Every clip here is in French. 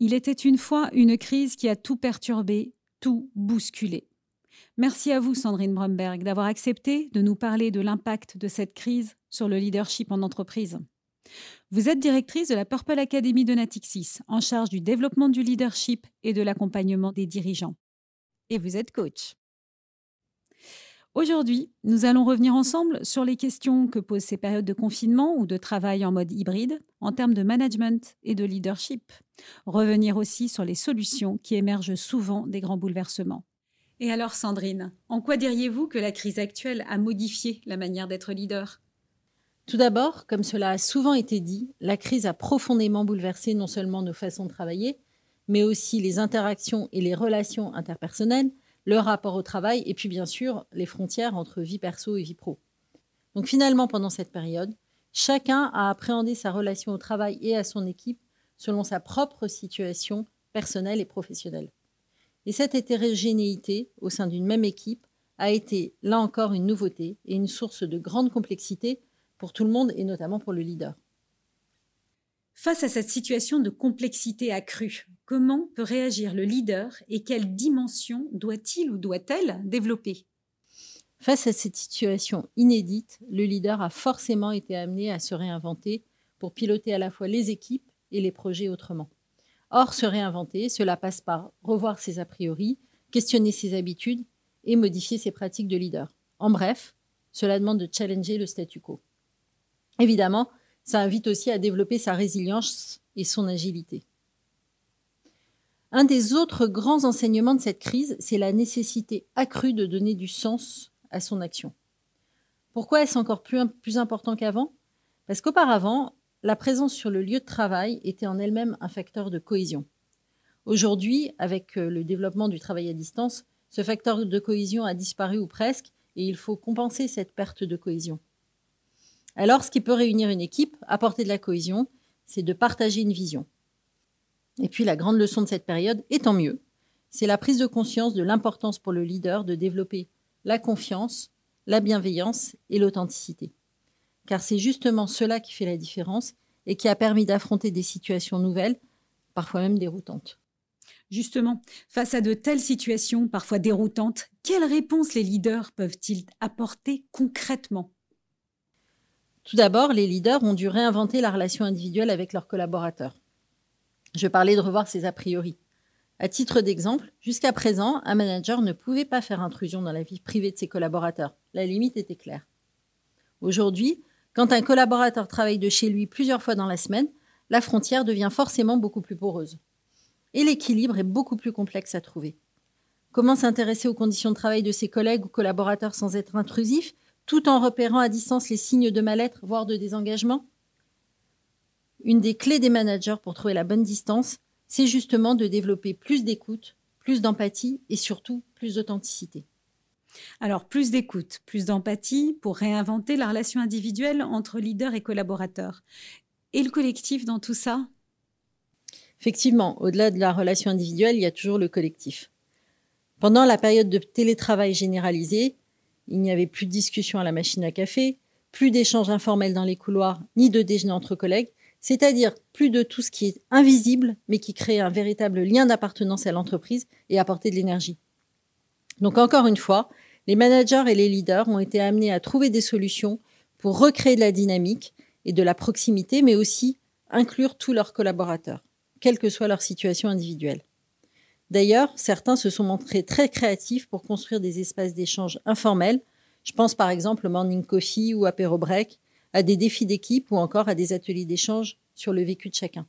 Il était une fois une crise qui a tout perturbé, tout bousculé. Merci à vous, Sandrine Bromberg, d'avoir accepté de nous parler de l'impact de cette crise sur le leadership en entreprise. Vous êtes directrice de la Purple Academy de Natixis, en charge du développement du leadership et de l'accompagnement des dirigeants. Et vous êtes coach. Aujourd'hui, nous allons revenir ensemble sur les questions que posent ces périodes de confinement ou de travail en mode hybride en termes de management et de leadership. Revenir aussi sur les solutions qui émergent souvent des grands bouleversements. Et alors, Sandrine, en quoi diriez-vous que la crise actuelle a modifié la manière d'être leader? Tout d'abord, comme cela a souvent été dit, la crise a profondément bouleversé non seulement nos façons de travailler, mais aussi les interactions et les relations interpersonnelles, le rapport au travail et puis bien sûr les frontières entre vie perso et vie pro. Donc finalement, pendant cette période, chacun a appréhendé sa relation au travail et à son équipe selon sa propre situation personnelle et professionnelle. Et cette hétérogénéité au sein d'une même équipe a été, là encore, une nouveauté et une source de grande complexité pour tout le monde et notamment pour le leader. Face à cette situation de complexité accrue, comment peut réagir le leader et quelle dimension doit-il ou doit-elle développer? Face à cette situation inédite, le leader a forcément été amené à se réinventer pour piloter à la fois les équipes et les projets autrement. Or, se réinventer, cela passe par revoir ses a priori, questionner ses habitudes et modifier ses pratiques de leader. En bref, cela demande de challenger le statu quo. Évidemment, ça invite aussi à développer sa résilience et son agilité. Un des autres grands enseignements de cette crise, c'est la nécessité accrue de donner du sens à son action. Pourquoi est-ce encore plus, important qu'avant? Parce qu'auparavant, la présence sur le lieu de travail était en elle-même un facteur de cohésion. Aujourd'hui, avec euh, le développement du travail à distance, ce facteur de cohésion a disparu ou presque, et il faut compenser cette perte de cohésion. Alors, ce qui peut réunir une équipe, apporter de la cohésion, c'est de partager une vision. Et puis, la grande leçon de cette période, et tant mieux, c'est la prise de conscience de l'importance pour le leader de développer la confiance, la bienveillance et l'authenticité. Car c'est justement cela qui fait la différence et qui a permis d'affronter des situations nouvelles, parfois même déroutantes. Justement, face à de telles situations, parfois déroutantes, quelles réponses les leaders peuvent-ils apporter concrètement? Tout d'abord, les leaders ont dû réinventer la relation individuelle avec leurs collaborateurs. Je parlais de revoir ses a priori. À titre d'exemple, jusqu'à présent, un manager ne pouvait pas faire intrusion dans la vie privée de ses collaborateurs. La limite était claire. Aujourd'hui, quand un collaborateur travaille de chez lui plusieurs fois dans la semaine, la frontière devient forcément beaucoup plus poreuse. Et l'équilibre est beaucoup plus complexe à trouver. Comment s'intéresser aux conditions de travail de ses collègues ou collaborateurs sans être intrusif tout en repérant à distance les signes de mal-être, voire de désengagement? Une des clés des managers pour trouver la bonne distance, c'est justement de développer plus d'écoute, plus d'empathie et surtout plus d'authenticité. Alors, plus d'écoute, plus d'empathie pour réinventer la relation individuelle entre leader et collaborateur. Et le collectif dans tout ça? Effectivement, au-delà de la relation individuelle, il y a toujours le collectif. Pendant la période de télétravail généralisé, il n'y avait plus de discussion à la machine à café, plus d'échanges informels dans les couloirs, ni de déjeuner entre collègues, c'est-à-dire plus de tout ce qui est invisible, mais qui crée un véritable lien d'appartenance à l'entreprise et apporter de l'énergie. Donc encore une fois, les managers et les leaders ont été amenés à trouver des solutions pour recréer de la dynamique et de la proximité, mais aussi inclure tous leurs collaborateurs, quelle que soit leur situation individuelle. D'ailleurs, certains se sont montrés très créatifs pour construire des espaces d'échange informels. Je pense par exemple au Morning Coffee ou Apéro Break, à des défis d'équipe ou encore à des ateliers d'échange sur le vécu de chacun.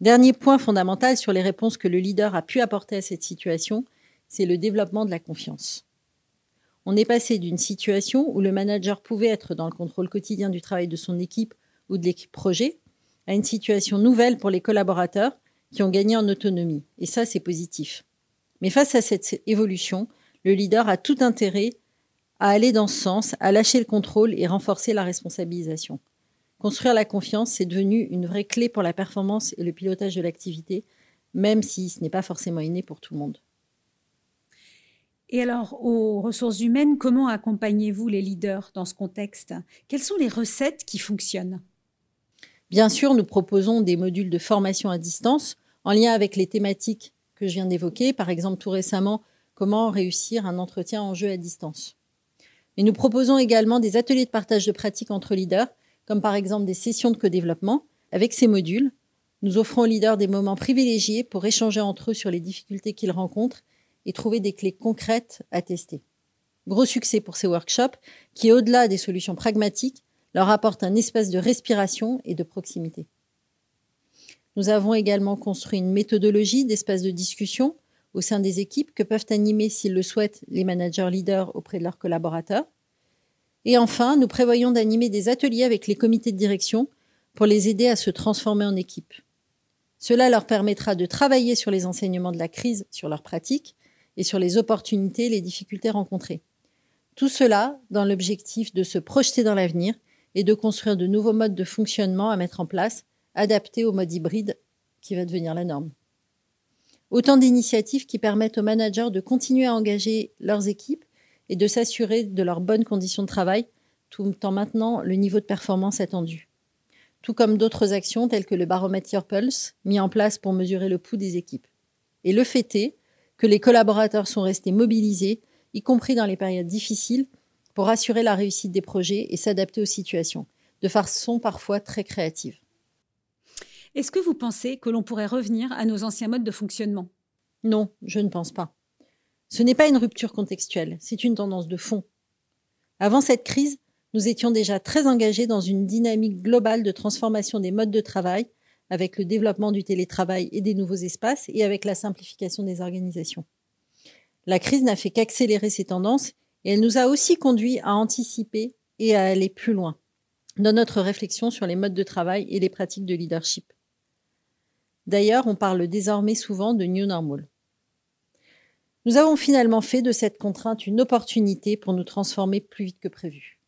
Dernier point fondamental sur les réponses que le leader a pu apporter à cette situation, c'est le développement de la confiance. On est passé d'une situation où le manager pouvait être dans le contrôle quotidien du travail de son équipe ou de l'équipe projet à une situation nouvelle pour les collaborateurs qui ont gagné en autonomie. Et ça, c'est positif. Mais face à cette évolution, le leader a tout intérêt à aller dans ce sens, à lâcher le contrôle et renforcer la responsabilisation. Construire la confiance, c'est devenu une vraie clé pour la performance et le pilotage de l'activité, même si ce n'est pas forcément inné pour tout le monde. Et alors, aux ressources humaines, comment accompagnez-vous les leaders dans ce contexte? Quelles sont les recettes qui fonctionnent? Bien sûr, nous proposons des modules de formation à distance en lien avec les thématiques que je viens d'évoquer, par exemple tout récemment, comment réussir un entretien en jeu à distance. Mais nous proposons également des ateliers de partage de pratiques entre leaders, comme par exemple des sessions de co-développement. Avec ces modules, nous offrons aux leaders des moments privilégiés pour échanger entre eux sur les difficultés qu'ils rencontrent et trouver des clés concrètes à tester. Gros succès pour ces workshops qui, au-delà des solutions pragmatiques, leur apportent un espace de respiration et de proximité. Nous avons également construit une méthodologie d'espace de discussion au sein des équipes que peuvent animer, s'ils le souhaitent, les managers leaders auprès de leurs collaborateurs. Et enfin, nous prévoyons d'animer des ateliers avec les comités de direction pour les aider à se transformer en équipe. Cela leur permettra de travailler sur les enseignements de la crise, sur leurs pratiques et sur les opportunités les difficultés rencontrées. Tout cela dans l'objectif de se projeter dans l'avenir et de construire de nouveaux modes de fonctionnement à mettre en place, adaptés au mode hybride qui va devenir la norme. Autant d'initiatives qui permettent aux managers de continuer à engager leurs équipes et de s'assurer de leurs bonnes conditions de travail, tout en maintenant le niveau de performance attendu. Tout comme d'autres actions telles que le baromètre Pulse, mis en place pour mesurer le pouls des équipes. Et le fait est que les collaborateurs sont restés mobilisés, y compris dans les périodes difficiles, pour assurer la réussite des projets et s'adapter aux situations, de façon parfois très créative. Est-ce que vous pensez que l'on pourrait revenir à nos anciens modes de fonctionnement? Non, je ne pense pas. Ce n'est pas une rupture contextuelle, c'est une tendance de fond. Avant cette crise, nous étions déjà très engagés dans une dynamique globale de transformation des modes de travail, avec le développement du télétravail et des nouveaux espaces, et avec la simplification des organisations. La crise n'a fait qu'accélérer ces tendances, et elle nous a aussi conduit à anticiper et à aller plus loin dans notre réflexion sur les modes de travail et les pratiques de leadership. D'ailleurs, on parle désormais souvent de New Normal. Nous avons finalement fait de cette contrainte une opportunité pour nous transformer plus vite que prévu.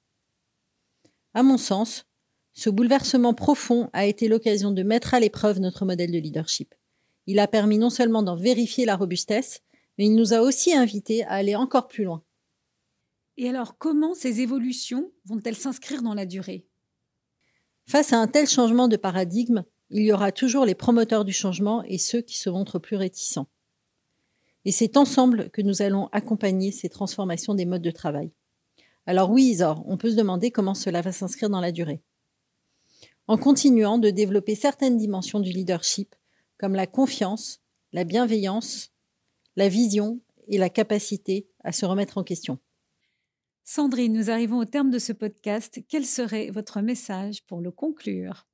À mon sens, ce bouleversement profond a été l'occasion de mettre à l'épreuve notre modèle de leadership. Il a permis non seulement d'en vérifier la robustesse, mais il nous a aussi invités à aller encore plus loin. Et alors, comment ces évolutions vont-elles s'inscrire dans la durée? Face à un tel changement de paradigme, il y aura toujours les promoteurs du changement et ceux qui se montrent plus réticents. Et c'est ensemble que nous allons accompagner ces transformations des modes de travail. Alors oui, Isor, on peut se demander comment cela va s'inscrire dans la durée. En continuant de développer certaines dimensions du leadership, comme la confiance, la bienveillance, la vision et la capacité à se remettre en question. Sandrine, nous arrivons au terme de ce podcast. Quel serait votre message pour le conclure?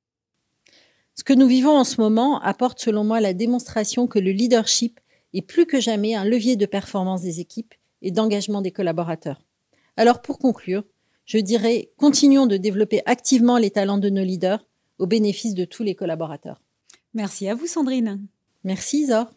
Ce que nous vivons en ce moment apporte selon moi la démonstration que le leadership est plus que jamais un levier de performance des équipes et d'engagement des collaborateurs. Alors pour conclure, je dirais continuons de développer activement les talents de nos leaders au bénéfice de tous les collaborateurs. Merci à vous Sandrine. Merci Isor.